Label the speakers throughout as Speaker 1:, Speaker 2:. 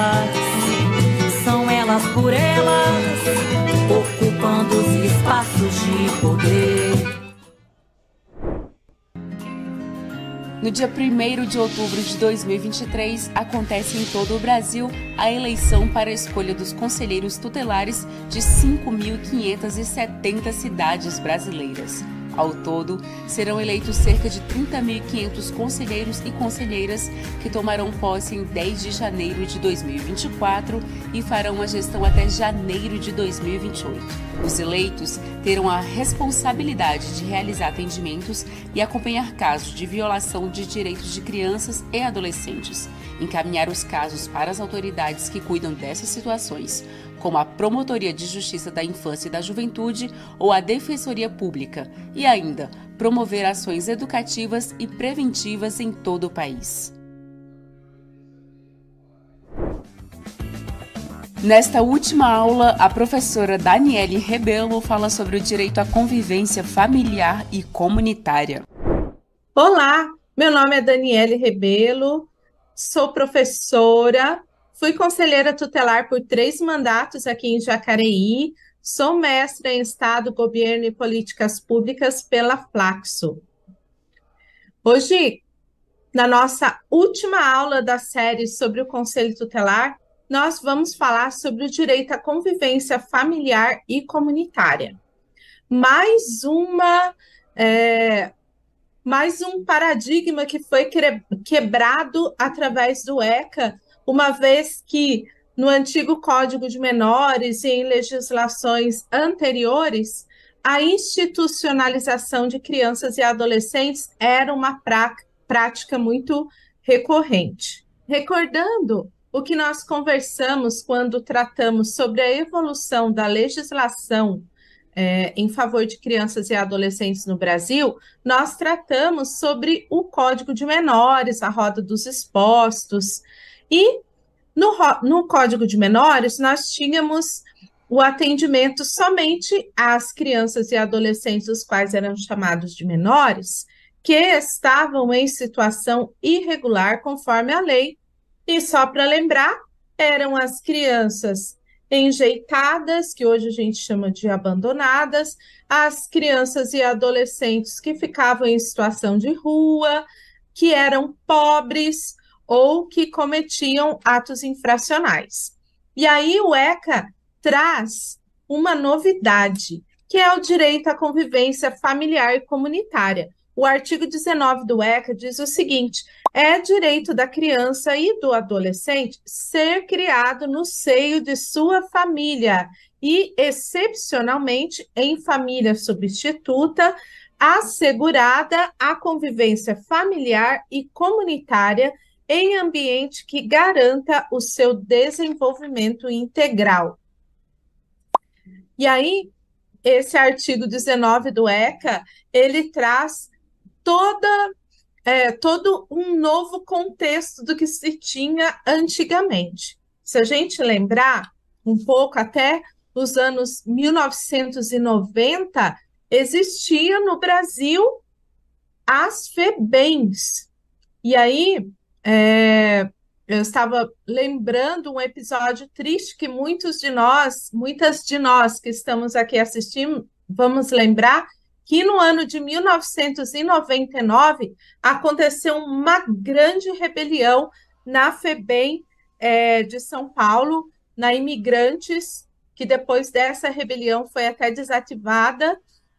Speaker 1: uma delas, são elas por elas, ocupando os espaços de poder.
Speaker 2: No dia 1 de outubro de 2023, acontece em todo o Brasil a eleição para a escolha dos conselheiros tutelares de 5.570 cidades brasileiras. Ao todo, serão eleitos cerca de 30.500 conselheiros e conselheiras que tomarão posse em 10 de janeiro de 2024 e farão a gestão até janeiro de 2028. Os eleitos terão a responsabilidade de realizar atendimentos e acompanhar casos de violação de direitos de crianças e adolescentes, encaminhar os casos para as autoridades que cuidam dessas situações, como a Promotoria de Justiça da Infância e da Juventude ou a Defensoria Pública, e ainda promover ações educativas e preventivas em todo o país. Nesta última aula, a professora Daniele Rebelo fala sobre o direito à convivência familiar e comunitária.
Speaker 3: Olá, meu nome é Daniele Rebelo, sou professora, fui conselheira tutelar por três mandatos aqui em Jacareí, sou mestra em Estado, Governo e Políticas Públicas pela Flaxo. Hoje, na nossa última aula da série sobre o Conselho Tutelar, nós vamos falar sobre o direito à convivência familiar e comunitária. Mais uma. É, mais um paradigma que foi quebrado através do ECA, uma vez que no antigo Código de Menores e em legislações anteriores, a institucionalização de crianças e adolescentes era uma prática muito recorrente. Recordando o que nós conversamos quando tratamos sobre a evolução da legislação é, em favor de crianças e adolescentes no Brasil, nós tratamos sobre o Código de Menores, a roda dos expostos, e no, no Código de Menores nós tínhamos o atendimento somente às crianças e adolescentes, os quais eram chamados de menores, que estavam em situação irregular conforme a lei. E só para lembrar, eram as crianças enjeitadas, que hoje a gente chama de abandonadas, as crianças e adolescentes que ficavam em situação de rua, que eram pobres ou que cometiam atos infracionais. E aí o ECA traz uma novidade, que é o direito à convivência familiar e comunitária. O artigo 19 do ECA diz o seguinte: é direito da criança e do adolescente ser criado no seio de sua família e, excepcionalmente, em família substituta, assegurada a convivência familiar e comunitária em ambiente que garanta o seu desenvolvimento integral. E aí, esse artigo 19 do ECA, ele traz toda é, todo um novo contexto do que se tinha antigamente. Se a gente lembrar um pouco até os anos 1990, existia no Brasil as FEBEMs. E aí, é, eu estava lembrando um episódio triste que muitos de nós, muitas de nós que estamos aqui assistindo, vamos lembrar, que no ano de 1999 aconteceu uma grande rebelião na FEBEM é, de São Paulo, na Imigrantes, que depois dessa rebelião foi até desativada,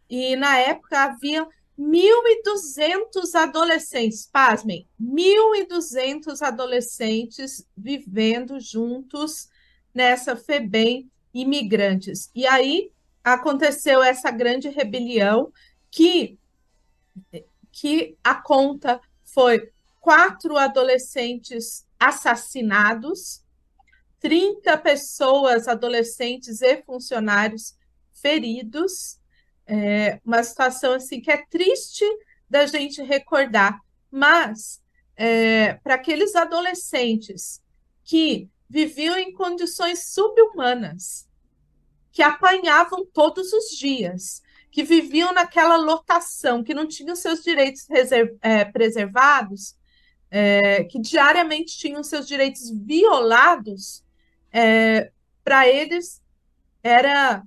Speaker 3: e na época havia 1.200 adolescentes, pasmem, 1.200 adolescentes vivendo juntos nessa FEBEM imigrantes. E aí aconteceu essa grande rebelião que, que a conta foi quatro adolescentes assassinados, 30 pessoas, adolescentes e funcionários feridos, é uma situação assim que é triste da gente recordar, mas é, para aqueles adolescentes que viviam em condições subhumanas, que apanhavam todos os dias, que viviam naquela lotação, que não tinham seus direitos é, preservados, é, que diariamente tinham seus direitos violados, é, para eles era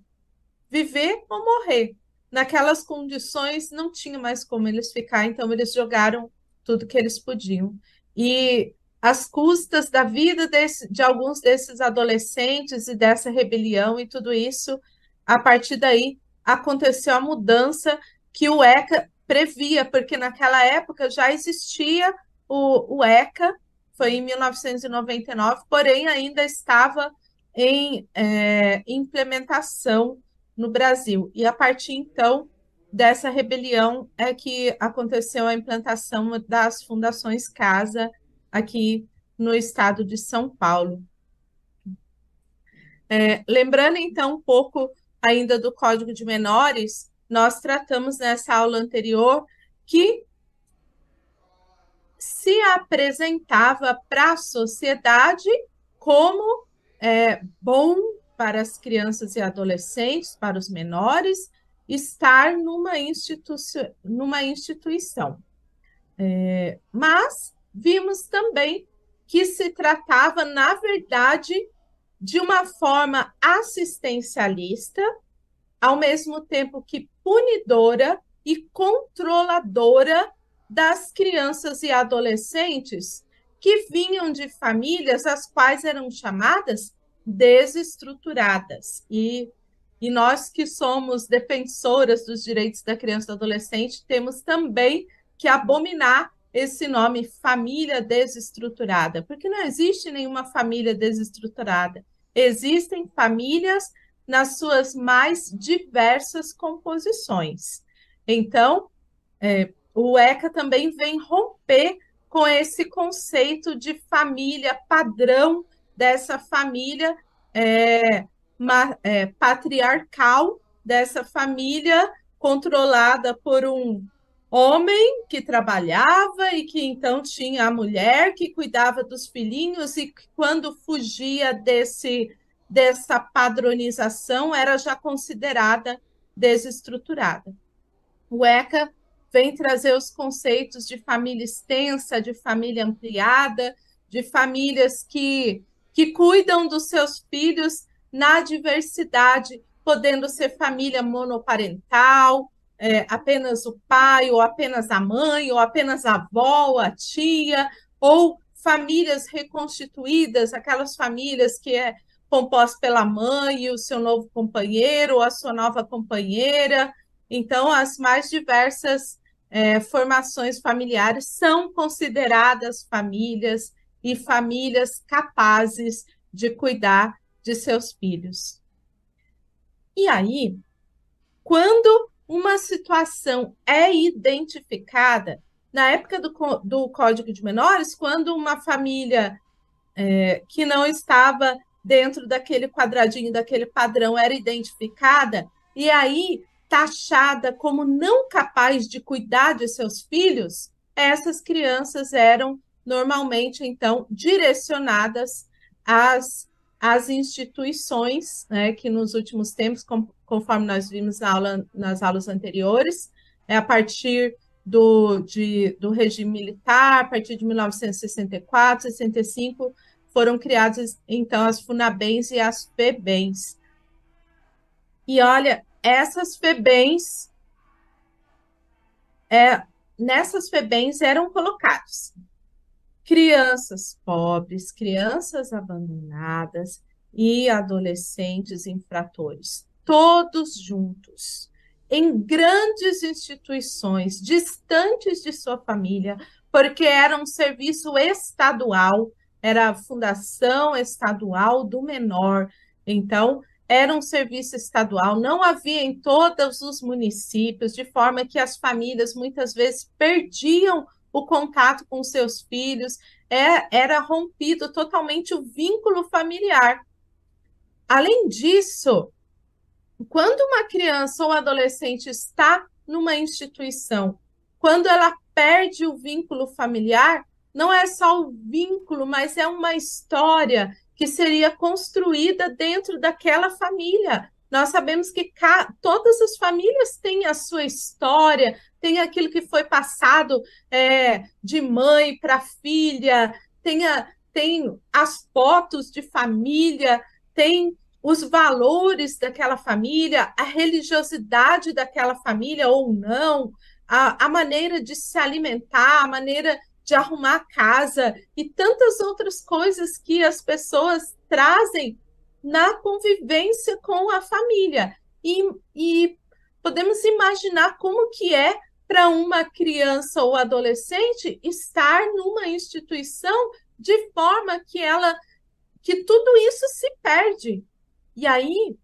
Speaker 3: viver ou morrer naquelas condições não tinha mais como eles ficar, então eles jogaram tudo que eles podiam. E as custas da vida desse, de alguns desses adolescentes e dessa rebelião e tudo isso, a partir daí aconteceu a mudança que o ECA previa, porque naquela época já existia o, o ECA, foi em 1999, porém ainda estava em é, implementação no Brasil. E a partir então dessa rebelião é que aconteceu a implantação das fundações Casa aqui no estado de São Paulo. É, lembrando então um pouco ainda do Código de Menores, nós tratamos nessa aula anterior que se apresentava para a sociedade como é, bom para as crianças e adolescentes, para os menores, estar numa, institu numa instituição. É, mas vimos também que se tratava, na verdade, de uma forma assistencialista, ao mesmo tempo que punidora e controladora das crianças e adolescentes que vinham de famílias as quais eram chamadas desestruturadas. E, e nós que somos defensoras dos direitos da criança e do adolescente, temos também que abominar esse nome família desestruturada, porque não existe nenhuma família desestruturada. Existem famílias nas suas mais diversas composições. Então, é, o ECA também vem romper com esse conceito de família padrão dessa família é, ma, é, patriarcal, dessa família controlada por um homem que trabalhava e que então tinha a mulher que cuidava dos filhinhos e que quando fugia desse dessa padronização era já considerada desestruturada. O ECA vem trazer os conceitos de família extensa, de família ampliada, de famílias que que cuidam dos seus filhos na diversidade, podendo ser família monoparental, é, apenas o pai, ou apenas a mãe, ou apenas a avó, ou a tia, ou famílias reconstituídas, aquelas famílias que é composta pela mãe e o seu novo companheiro, ou a sua nova companheira. Então, as mais diversas é, formações familiares são consideradas famílias e famílias capazes de cuidar de seus filhos. E aí, quando uma situação é identificada, na época do, do Código de Menores, quando uma família é, que não estava dentro daquele quadradinho, daquele padrão, era identificada, e aí taxada como não capaz de cuidar de seus filhos, essas crianças eram normalmente, então, direcionadas às, às instituições, né, que nos últimos tempos, com, conforme nós vimos na aula, nas aulas anteriores, é a partir do, de, do regime militar, a partir de 1964, 65, foram criadas, então, as FUNABENs e as FEBENs. E olha, essas FEBENs é, nessas FEBEMs eram colocados crianças pobres, crianças abandonadas e adolescentes infratores, todos juntos, em grandes instituições, distantes de sua família, porque era um serviço estadual, era a Fundação Estadual do Menor. Então, era um serviço estadual, não havia em todos os municípios, de forma que as famílias muitas vezes perdiam o contato com seus filhos, é, era rompido totalmente o vínculo familiar. Além disso, quando uma criança ou adolescente está numa instituição, quando ela perde o vínculo familiar, não é só o vínculo, mas é uma história que seria construída dentro daquela família. Nós sabemos que todas as famílias têm a sua história, tem aquilo que foi passado é, de mãe para filha, tem, a, tem as fotos de família, tem os valores daquela família, a religiosidade daquela família ou não, a, a maneira de se alimentar, a maneira de arrumar a casa e tantas outras coisas que as pessoas trazem na convivência com a família. E, e podemos imaginar como que é para uma criança ou adolescente estar numa instituição de forma que ela que tudo isso se perde. E aí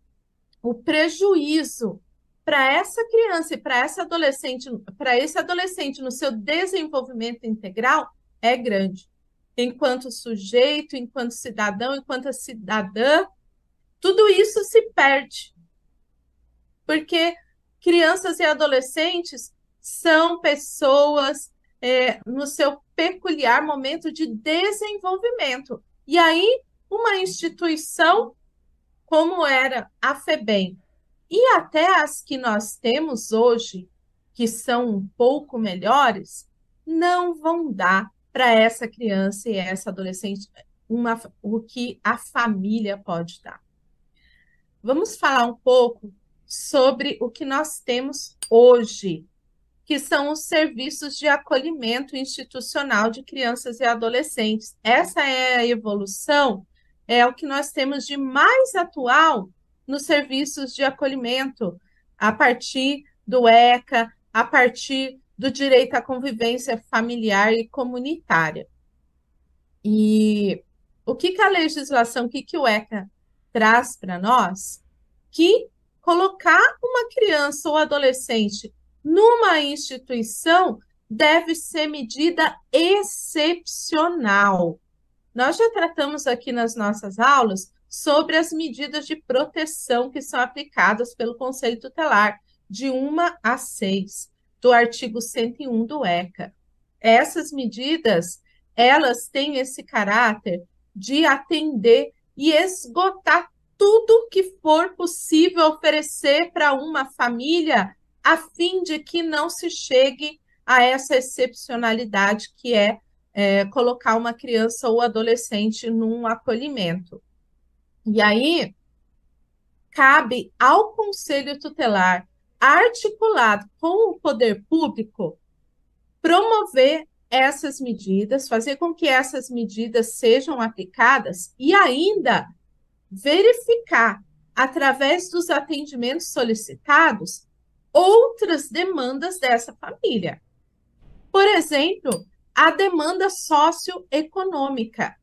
Speaker 3: o prejuízo para essa criança e para essa adolescente, para esse adolescente no seu desenvolvimento integral é grande. Enquanto sujeito, enquanto cidadão, enquanto cidadã, tudo isso se perde. Porque crianças e adolescentes são pessoas é, no seu peculiar momento de desenvolvimento. E aí, uma instituição como era a FEBEM, e até as que nós temos hoje, que são um pouco melhores, não vão dar para essa criança e essa adolescente uma, o que a família pode dar. Vamos falar um pouco sobre o que nós temos hoje, que são os serviços de acolhimento institucional de crianças e adolescentes. Essa é a evolução, é o que nós temos de mais atual nos serviços de acolhimento, a partir do ECA, a partir do direito à convivência familiar e comunitária. E o que, que a legislação, o que, que o ECA traz para nós? Que colocar uma criança ou adolescente numa instituição deve ser medida excepcional. Nós já tratamos aqui nas nossas aulas sobre as medidas de proteção que são aplicadas pelo Conselho Tutelar, de 1 a 6, do artigo 101 do ECA. Essas medidas, elas têm esse caráter de atender e esgotar tudo que for possível oferecer para uma família, a fim de que não se chegue a essa excepcionalidade que é, é colocar uma criança ou adolescente num acolhimento. E aí, cabe ao Conselho Tutelar, articulado com o poder público, promover essas medidas, fazer com que essas medidas sejam aplicadas e ainda verificar, através dos atendimentos solicitados, outras demandas dessa família. Por exemplo, a demanda socioeconômica.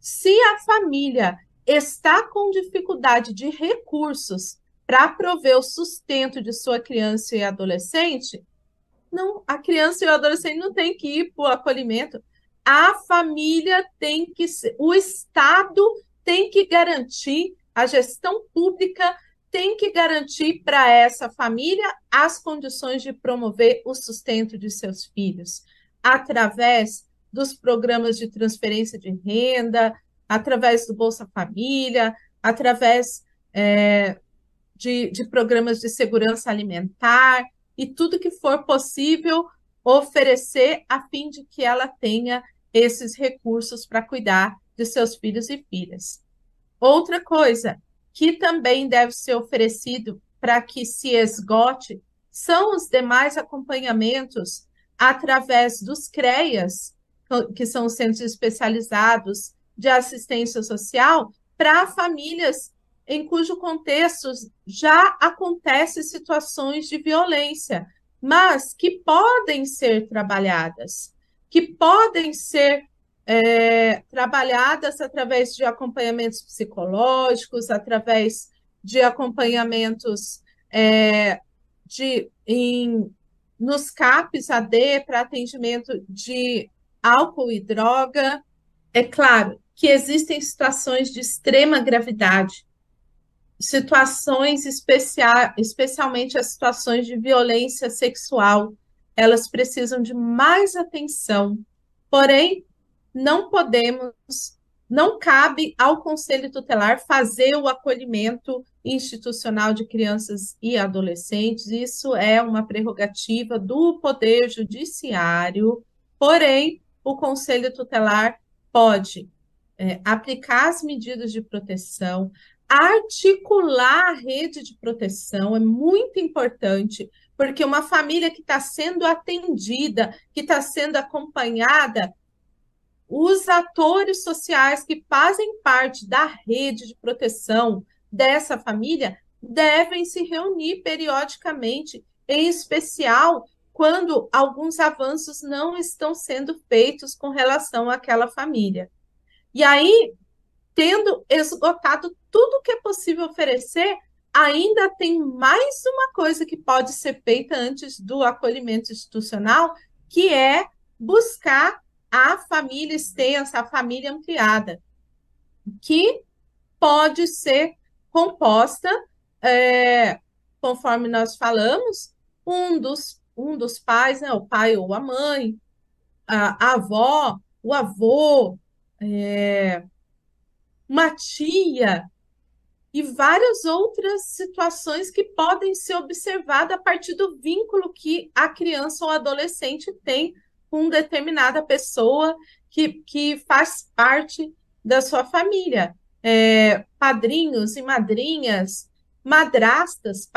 Speaker 3: Se a família está com dificuldade de recursos para prover o sustento de sua criança e adolescente, não, a criança e o adolescente não tem que ir para o acolhimento. A família tem que ser, o Estado tem que garantir, a gestão pública tem que garantir para essa família as condições de promover o sustento de seus filhos, através dos programas de transferência de renda, através do Bolsa Família, através é, de, de programas de segurança alimentar e tudo que for possível oferecer a fim de que ela tenha esses recursos para cuidar de seus filhos e filhas. Outra coisa que também deve ser oferecido para que se esgote são os demais acompanhamentos através dos CREAS, que são os centros especializados de assistência social, para famílias em cujo contexto já acontecem situações de violência, mas que podem ser trabalhadas, que podem ser é, trabalhadas através de acompanhamentos psicológicos, através de acompanhamentos é, de, em, nos CAPs AD para atendimento de álcool e droga. É claro que existem situações de extrema gravidade, situações especiais, especialmente as situações de violência sexual, elas precisam de mais atenção. Porém, não podemos, não cabe ao Conselho Tutelar fazer o acolhimento institucional de crianças e adolescentes. Isso é uma prerrogativa do Poder Judiciário. Porém, o Conselho Tutelar pode é, aplicar as medidas de proteção, articular a rede de proteção é muito importante, porque uma família que está sendo atendida, que está sendo acompanhada, os atores sociais que fazem parte da rede de proteção dessa família devem se reunir periodicamente, em especial quando alguns avanços não estão sendo feitos com relação àquela família. E aí, tendo esgotado tudo que é possível oferecer, ainda tem mais uma coisa que pode ser feita antes do acolhimento institucional, que é buscar a família extensa, a família ampliada, que pode ser composta, é, conforme nós falamos, um dos, um dos pais, né, o pai ou a mãe, a, a avó, o avô, é, uma tia e várias outras situações que podem ser observadas a partir do vínculo que a criança ou adolescente tem com determinada pessoa que, que faz parte da sua família. É, padrinhos e madrinhas, madrastas,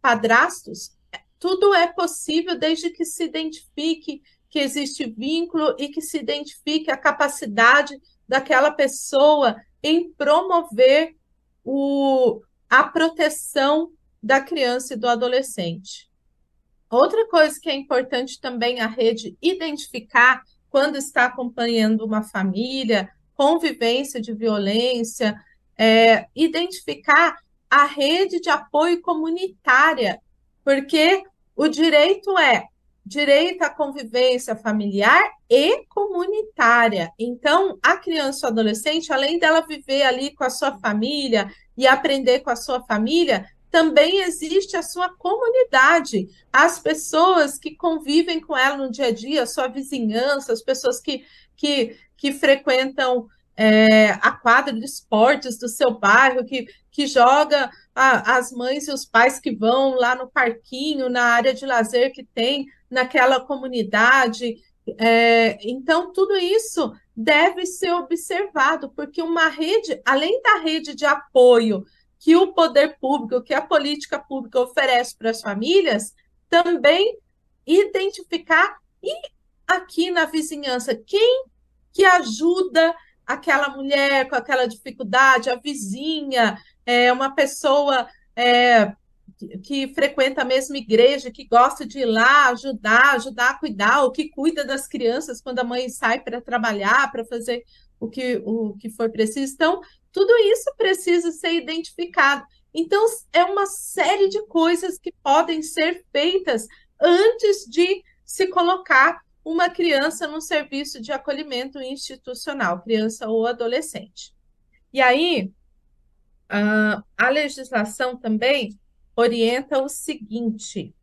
Speaker 3: padrastos, tudo é possível desde que se identifique que existe vínculo e que se identifique a capacidade daquela pessoa em promover o, a proteção da criança e do adolescente. Outra coisa que é importante também a rede identificar quando está acompanhando uma família, convivência de violência, é, identificar a rede de apoio comunitária, porque o direito é direito à convivência familiar e comunitária. Então, a criança ou adolescente, além dela viver ali com a sua família e aprender com a sua família, também existe a sua comunidade, as pessoas que convivem com ela no dia a dia, a sua vizinhança, as pessoas que, que, que frequentam é, a quadra de esportes do seu bairro, que, que joga a, as mães e os pais que vão lá no parquinho, na área de lazer que tem naquela comunidade. É, então, tudo isso deve ser observado, porque uma rede, além da rede de apoio que o poder público, que a política pública oferece para as famílias, também identificar e aqui na vizinhança quem que ajuda aquela mulher com aquela dificuldade, a vizinha, é uma pessoa é, que, frequenta a mesma igreja, que gosta de ir lá ajudar, ajudar a cuidar, ou que cuida das crianças quando a mãe sai para trabalhar, para fazer o que, o que for preciso. Então, tudo isso precisa ser identificado. Então, é uma série de coisas que podem ser feitas antes de se colocar uma criança num serviço de acolhimento institucional, criança ou adolescente. E aí, a legislação também orienta o seguinte: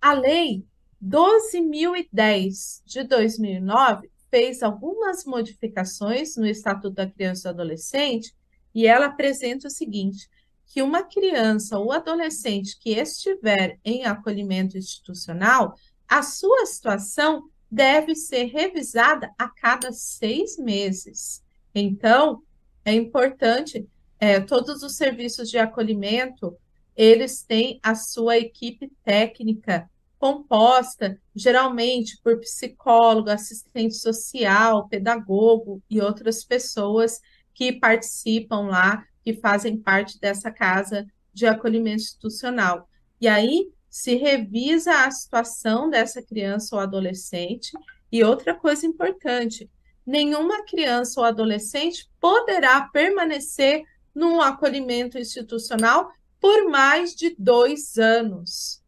Speaker 3: a Lei 12.010 de 2009 fez algumas modificações no Estatuto da Criança e do Adolescente e ela apresenta o seguinte: que uma criança ou adolescente que estiver em acolhimento institucional, a sua situação deve ser revisada a cada seis meses. Então, é importante, é, todos os serviços de acolhimento eles têm a sua equipe técnica composta geralmente por psicólogo, assistente social, pedagogo e outras pessoas que participam lá, que fazem parte dessa casa de acolhimento institucional. E aí se revisa a situação dessa criança ou adolescente. E outra coisa importante: nenhuma criança ou adolescente poderá permanecer num acolhimento institucional por mais de dois anos.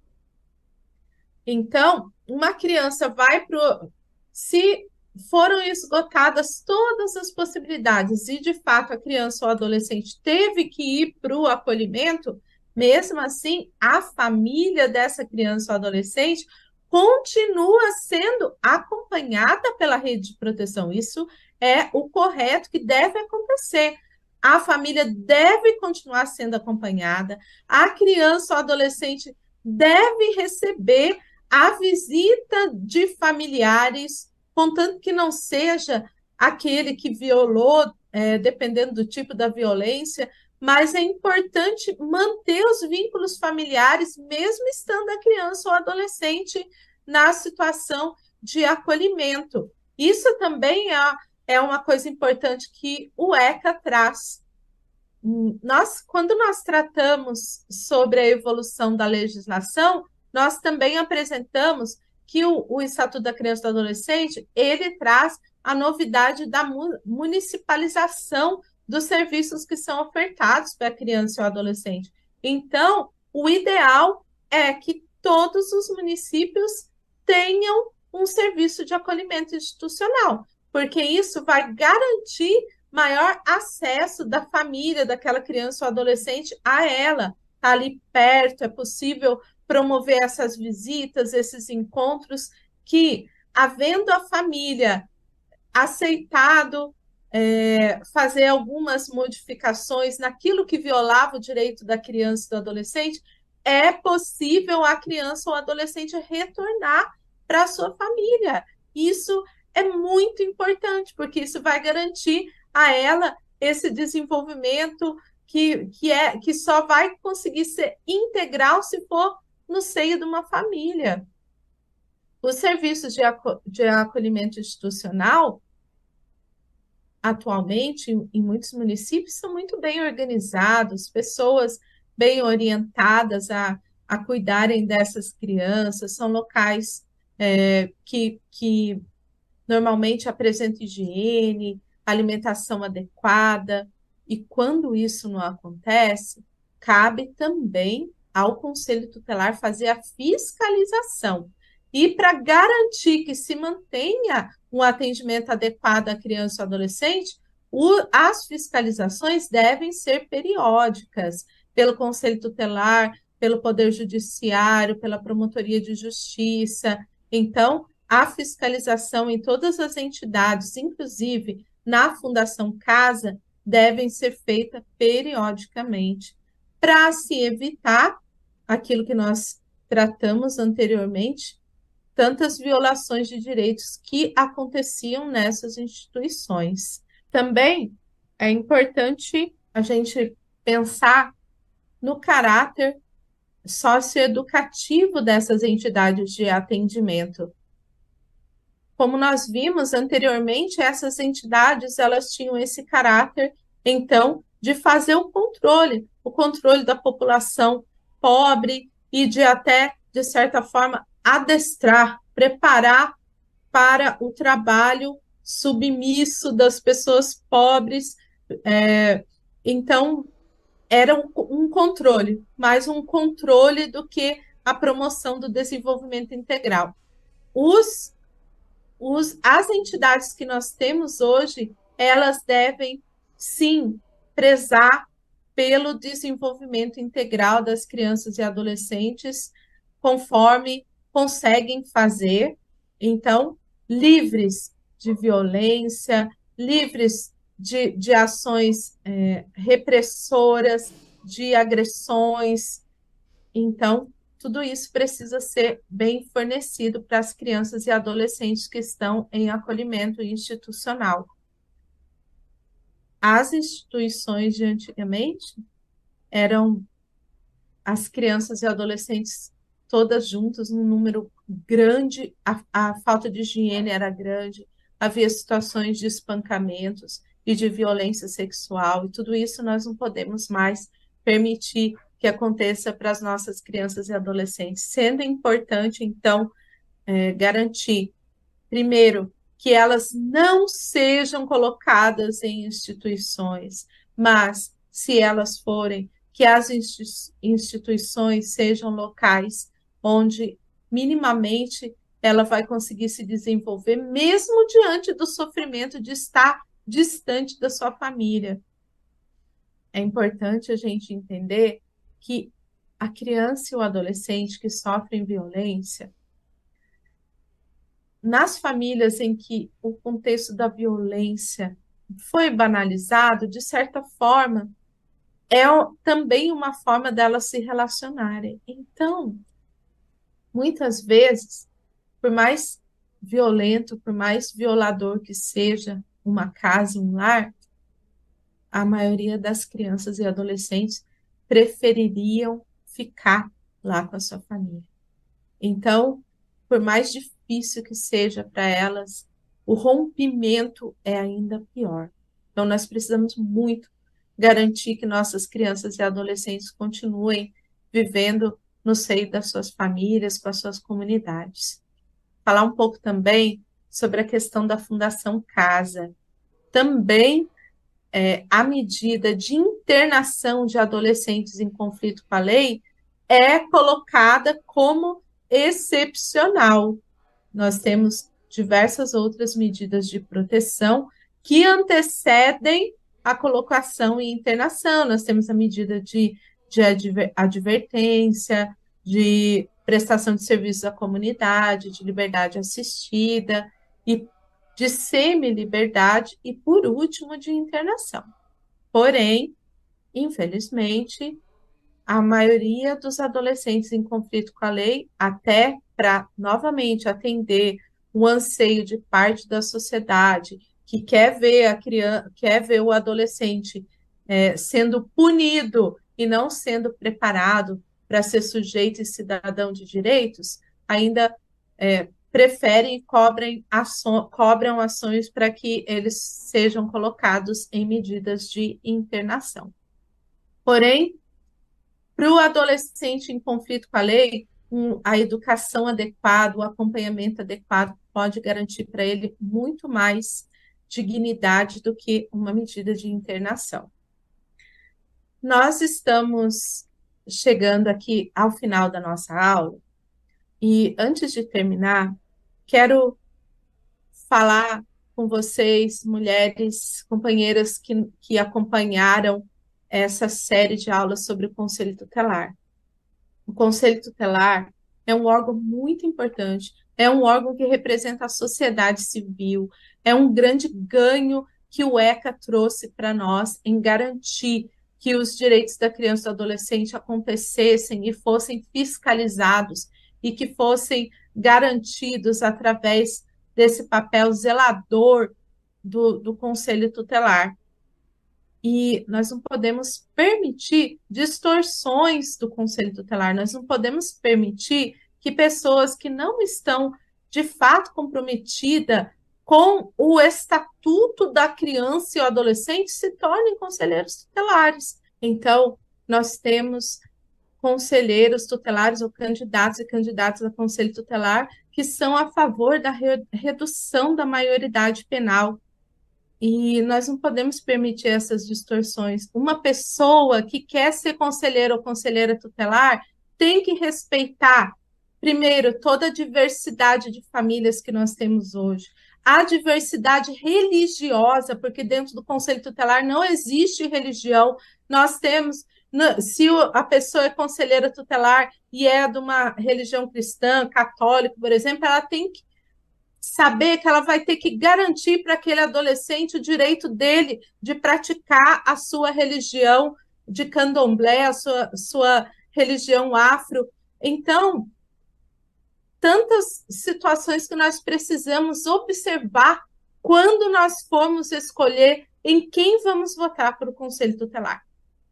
Speaker 3: Então, uma criança vai para Se foram esgotadas todas as possibilidades e, de fato, a criança ou adolescente teve que ir para o acolhimento, mesmo assim, a família dessa criança ou adolescente continua sendo acompanhada pela rede de proteção. Isso é o correto que deve acontecer. A família deve continuar sendo acompanhada, a criança ou adolescente deve receber a visita de familiares, contanto que não seja aquele que violou, é, dependendo do tipo da violência, mas é importante manter os vínculos familiares, mesmo estando a criança ou adolescente na situação de acolhimento. Isso também é, é uma coisa importante que o ECA traz. Nós, quando nós tratamos sobre a evolução da legislação, nós também apresentamos que o, o Estatuto da Criança e do Adolescente, ele traz a novidade da municipalização dos serviços que são ofertados para a criança ou adolescente. Então, o ideal é que todos os municípios tenham um serviço de acolhimento institucional, porque isso vai garantir maior acesso da família daquela criança ou adolescente a ela. Está ali perto, é possível promover essas visitas, esses encontros, que, havendo a família aceitado é, fazer algumas modificações naquilo que violava o direito da criança e do adolescente, é possível a criança ou adolescente retornar para sua família. Isso é muito importante, porque isso vai garantir a ela esse desenvolvimento que, que, é, que só vai conseguir ser integral se for no seio de uma família. Os serviços de, aco de acolhimento institucional, atualmente, em muitos municípios, são muito bem organizados, pessoas bem orientadas a, a cuidarem dessas crianças, são locais é, que, que normalmente apresentam higiene, alimentação adequada, e quando isso não acontece, cabe também ao Conselho Tutelar fazer a fiscalização. E para garantir que se mantenha um atendimento adequado à criança e adolescente, o, as fiscalizações devem ser periódicas pelo Conselho Tutelar, pelo Poder Judiciário, pela Promotoria de Justiça. Então, a fiscalização em todas as entidades, inclusive na Fundação Casa, devem ser feita periodicamente para se evitar aquilo que nós tratamos anteriormente, tantas violações de direitos que aconteciam nessas instituições. Também é importante a gente pensar no caráter socioeducativo dessas entidades de atendimento. Como nós vimos anteriormente, essas entidades elas tinham esse caráter, então, de fazer o controle, o controle da população pobre e de até, de certa forma, adestrar, preparar para o trabalho submisso das pessoas pobres. É, então, era um, um, controle, mais um controle do que a promoção do desenvolvimento integral. Os, os, as entidades que nós temos hoje, elas devem, sim, prezar pelo desenvolvimento integral das crianças e adolescentes, conforme conseguem fazer, então, livres de violência, livres de, de ações é, repressoras, de agressões. Então, tudo isso precisa ser bem fornecido para as crianças e adolescentes que estão em acolhimento institucional. As instituições de antigamente eram as crianças e adolescentes todas juntas, num número grande, a, a falta de higiene era grande, havia situações de espancamentos e de violência sexual, e tudo isso nós não podemos mais permitir que aconteça para as nossas crianças e adolescentes, sendo importante, então, é, garantir, primeiro, que elas não sejam colocadas em instituições, mas, se elas forem, que as instituições sejam locais onde minimamente ela vai conseguir se desenvolver, mesmo diante do sofrimento de estar distante da sua família. É importante a gente entender que a criança e o adolescente que sofrem violência, nas famílias em que o contexto da violência foi banalizado, de certa forma, é também uma forma delas se relacionarem. Então, muitas vezes, por mais violento, por mais violador que seja uma casa, um lar, a maioria das crianças e adolescentes prefeririam ficar lá com a sua família. Então, por mais difícil que seja para elas, o rompimento é ainda pior. Então, nós precisamos muito garantir que nossas crianças e adolescentes continuem vivendo no seio das suas famílias, com as suas comunidades. Falar um pouco também sobre a questão da Fundação Casa. Também é, a medida de internação de adolescentes em conflito com a lei é colocada como excepcional. Nós temos diversas outras medidas de proteção que antecedem a colocação e internação. Nós temos a medida de, de advertência, de prestação de serviços à comunidade, de liberdade assistida e de semi-liberdade e, por último, de internação. Porém, infelizmente, a maioria dos adolescentes em conflito com a lei, até para novamente atender o anseio de parte da sociedade que quer ver a criança, quer ver o adolescente é, sendo punido e não sendo preparado para ser sujeito e cidadão de direitos, ainda é, preferem e cobrem aço, cobram ações para que eles sejam colocados em medidas de internação. Porém, para o adolescente em conflito com a lei, um, a educação adequada, o acompanhamento adequado pode garantir para ele muito mais dignidade do que uma medida de internação. Nós estamos chegando aqui ao final da nossa aula e antes de terminar, quero falar com vocês, mulheres, companheiras que, que acompanharam essa série de aulas sobre o Conselho Tutelar. O Conselho Tutelar é um órgão muito importante, é um órgão que representa a sociedade civil, é um grande ganho que o ECA trouxe para nós em garantir que os direitos da criança e do adolescente acontecessem e fossem fiscalizados e que fossem garantidos através desse papel zelador do, do Conselho Tutelar. E nós não podemos permitir distorções do Conselho Tutelar, nós não podemos permitir que pessoas que não estão de fato comprometidas com o estatuto da criança e o adolescente se tornem conselheiros tutelares. Então, nós temos conselheiros tutelares ou candidatos e candidatas a conselho tutelar que são a favor da re redução da maioridade penal. E nós não podemos permitir essas distorções. Uma pessoa que quer ser conselheiro ou conselheira tutelar tem que respeitar, primeiro, toda a diversidade de famílias que nós temos hoje, a diversidade religiosa, porque dentro do conselho tutelar não existe religião, nós temos se a pessoa é conselheira tutelar e é de uma religião cristã, católica, por exemplo, ela tem que saber que ela vai ter que garantir para aquele adolescente o direito dele de praticar a sua religião de candomblé, a sua, sua religião afro. Então, tantas situações que nós precisamos observar quando nós formos escolher em quem vamos votar para o Conselho Tutelar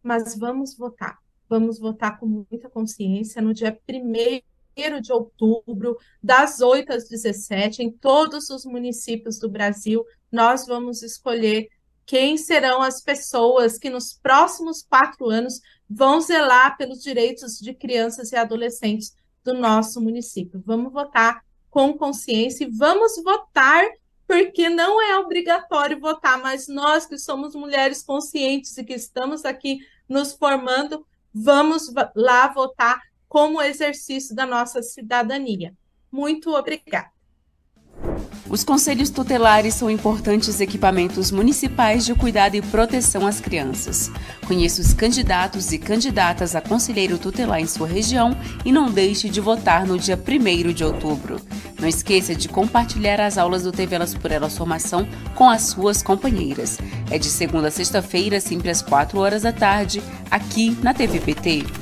Speaker 3: mas vamos votar. Vamos votar com muita consciência no dia 1 de outubro, das 8 às 17, em todos os municípios do Brasil. Nós vamos escolher quem serão as pessoas que nos próximos quatro anos vão zelar pelos direitos de crianças e adolescentes do nosso município. Vamos votar com consciência e vamos votar porque não é obrigatório votar, mas nós que somos mulheres conscientes e que estamos aqui nos formando, vamos lá votar como exercício da nossa cidadania. Muito obrigada.
Speaker 2: Os conselhos tutelares são importantes equipamentos municipais de cuidado e proteção às crianças. Conheça os candidatos e candidatas a conselheiro tutelar em sua região e não deixe de votar no dia 1 de outubro. Não esqueça de compartilhar as aulas do TV Elas por Elas Formação com as suas companheiras. É de segunda a sexta-feira, sempre às 4 horas da tarde, aqui na TVPT.